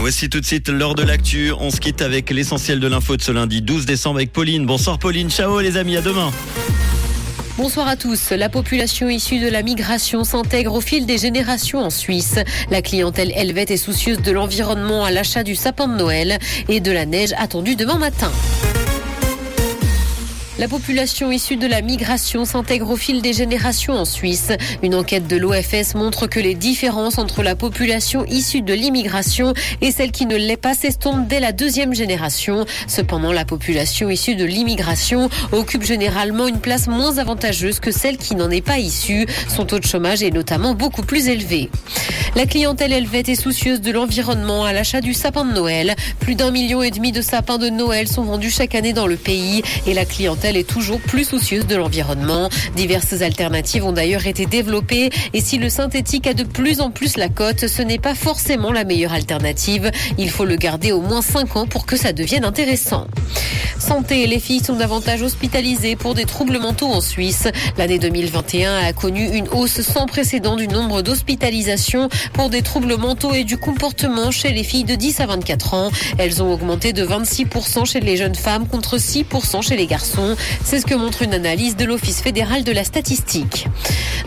Voici tout de suite l'heure de l'actu. On se quitte avec l'essentiel de l'info de ce lundi 12 décembre avec Pauline. Bonsoir Pauline, ciao les amis, à demain. Bonsoir à tous. La population issue de la migration s'intègre au fil des générations en Suisse. La clientèle helvète est soucieuse de l'environnement à l'achat du sapin de Noël et de la neige attendue demain matin. La population issue de la migration s'intègre au fil des générations en Suisse. Une enquête de l'OFS montre que les différences entre la population issue de l'immigration et celle qui ne l'est pas s'estompent dès la deuxième génération. Cependant, la population issue de l'immigration occupe généralement une place moins avantageuse que celle qui n'en est pas issue. Son taux de chômage est notamment beaucoup plus élevé. La clientèle helvète est soucieuse de l'environnement à l'achat du sapin de Noël. Plus d'un million et demi de sapins de Noël sont vendus chaque année dans le pays et la clientèle est toujours plus soucieuse de l'environnement. Diverses alternatives ont d'ailleurs été développées et si le synthétique a de plus en plus la cote, ce n'est pas forcément la meilleure alternative. Il faut le garder au moins 5 ans pour que ça devienne intéressant. Santé, les filles sont davantage hospitalisées pour des troubles mentaux en Suisse. L'année 2021 a connu une hausse sans précédent du nombre d'hospitalisations pour des troubles mentaux et du comportement chez les filles de 10 à 24 ans. Elles ont augmenté de 26% chez les jeunes femmes contre 6% chez les garçons. C'est ce que montre une analyse de l'Office fédéral de la statistique.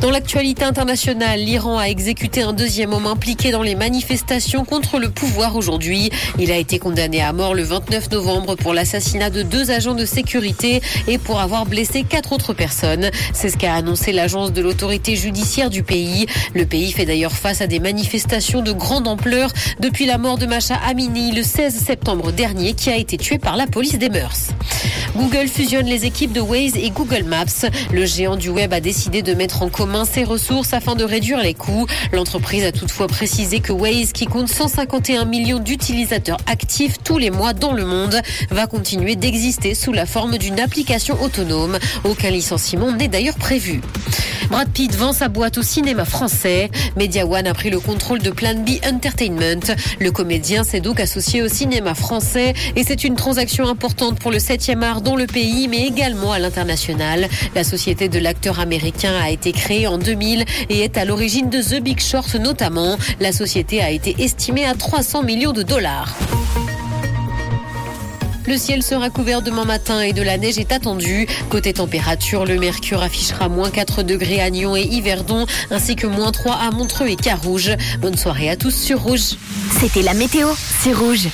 Dans l'actualité internationale, l'Iran a exécuté un deuxième homme impliqué dans les manifestations contre le pouvoir aujourd'hui. Il a été condamné à mort le 29 novembre pour l'assassinat de deux agents de sécurité et pour avoir blessé quatre autres personnes. C'est ce qu'a annoncé l'agence de l'autorité judiciaire du pays. Le pays fait d'ailleurs face à des manifestations de grande ampleur depuis la mort de Macha Amini le 16 septembre dernier qui a été tué par la police des mœurs. Google fusionne les équipes de Waze et Google Maps. Le géant du web a décidé de mettre en commun ses ressources afin de réduire les coûts. L'entreprise a toutefois précisé que Waze, qui compte 151 millions d'utilisateurs actifs tous les mois dans le monde, va continuer d'exister sous la forme d'une application autonome. Aucun licenciement n'est d'ailleurs prévu. Brad Pitt vend sa boîte au cinéma français. Media One a pris le contrôle de Plan B Entertainment. Le comédien s'est donc associé au cinéma français et c'est une transaction importante pour le 7e art dans le pays mais également à l'international. La société de l'acteur américain a été créée en 2000 et est à l'origine de The Big Short notamment. La société a été estimée à 300 millions de dollars. Le ciel sera couvert demain matin et de la neige est attendue. Côté température, le mercure affichera moins 4 degrés à Nyon et Yverdon, ainsi que moins 3 à Montreux et Carouge. Bonne soirée à tous sur Rouge. C'était la météo, c'est Rouge.